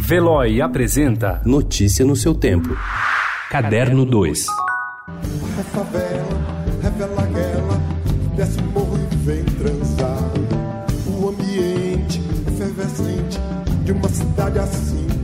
Veloy apresenta Notícia no seu tempo. Caderno 2. É favela, revela aquela, desce o morro e vem transar. O ambiente efervescente de uma cidade assim.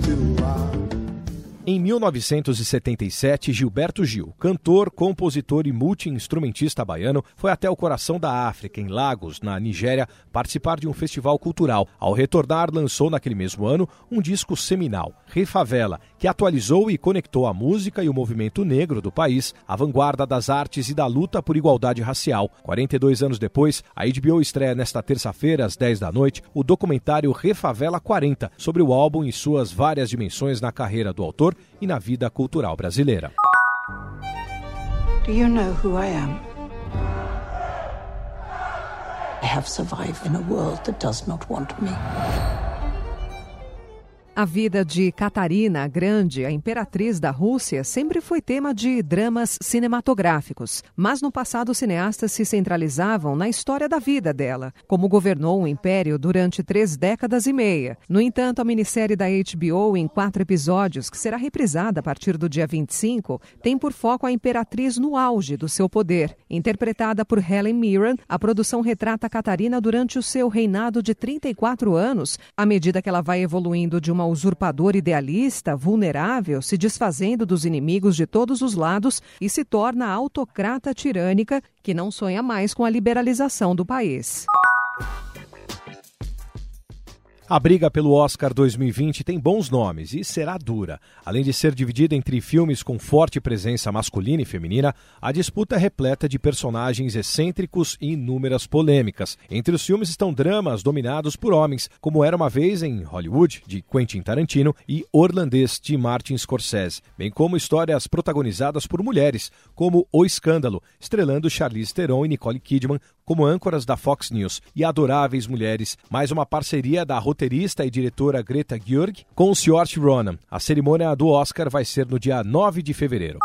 Em 1977, Gilberto Gil, cantor, compositor e multi-instrumentista baiano, foi até o coração da África, em Lagos, na Nigéria, participar de um festival cultural. Ao retornar, lançou naquele mesmo ano um disco seminal, Refavela, que atualizou e conectou a música e o movimento negro do país à vanguarda das artes e da luta por igualdade racial. 42 anos depois, a HBO estreia nesta terça-feira, às 10 da noite, o documentário Refavela 40, sobre o álbum e suas várias dimensões na carreira do autor e na vida cultural brasileira. Do you know who I am? I have survived in a world that does not want me. A vida de Catarina a Grande, a imperatriz da Rússia, sempre foi tema de dramas cinematográficos, mas no passado os cineastas se centralizavam na história da vida dela, como governou o império durante três décadas e meia. No entanto, a minissérie da HBO, em quatro episódios, que será reprisada a partir do dia 25, tem por foco a imperatriz no auge do seu poder. Interpretada por Helen Mirren, a produção retrata Catarina durante o seu reinado de 34 anos, à medida que ela vai evoluindo de uma usurpadora idealista, vulnerável, se desfazendo dos inimigos de todos os lados e se torna autocrata tirânica que não sonha mais com a liberalização do país. A briga pelo Oscar 2020 tem bons nomes e será dura. Além de ser dividida entre filmes com forte presença masculina e feminina, a disputa é repleta de personagens excêntricos e inúmeras polêmicas. Entre os filmes estão dramas dominados por homens, como Era uma Vez em Hollywood, de Quentin Tarantino, e Orlandês, de Martin Scorsese, bem como histórias protagonizadas por mulheres, como O Escândalo, estrelando Charlize Theron e Nicole Kidman como âncoras da Fox News, e Adoráveis Mulheres, mais uma parceria da roteirista e diretora Greta Gerwig com Saoirse Ronan. A cerimônia do Oscar vai ser no dia 9 de fevereiro.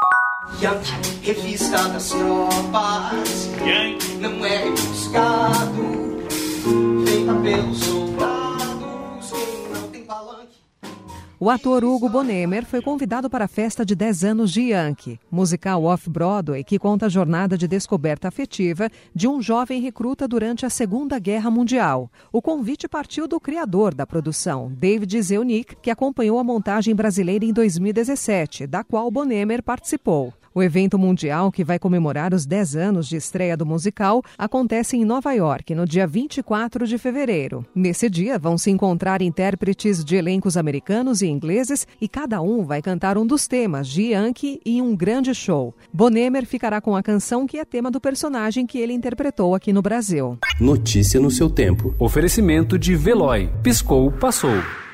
Yankee, revista das tropas. Yankee. Não é rebuscado, feita pelos soldados. O ator Hugo Bonemer foi convidado para a festa de 10 anos de Yankee, musical off-Broadway que conta a jornada de descoberta afetiva de um jovem recruta durante a Segunda Guerra Mundial. O convite partiu do criador da produção, David Zeunik, que acompanhou a montagem brasileira em 2017, da qual Bonemer participou. O evento mundial, que vai comemorar os 10 anos de estreia do musical, acontece em Nova York, no dia 24 de fevereiro. Nesse dia, vão se encontrar intérpretes de elencos americanos e ingleses e cada um vai cantar um dos temas de Yankee em um grande show. Bonemer ficará com a canção que é tema do personagem que ele interpretou aqui no Brasil. Notícia no seu tempo. Oferecimento de Veloy. Piscou, passou.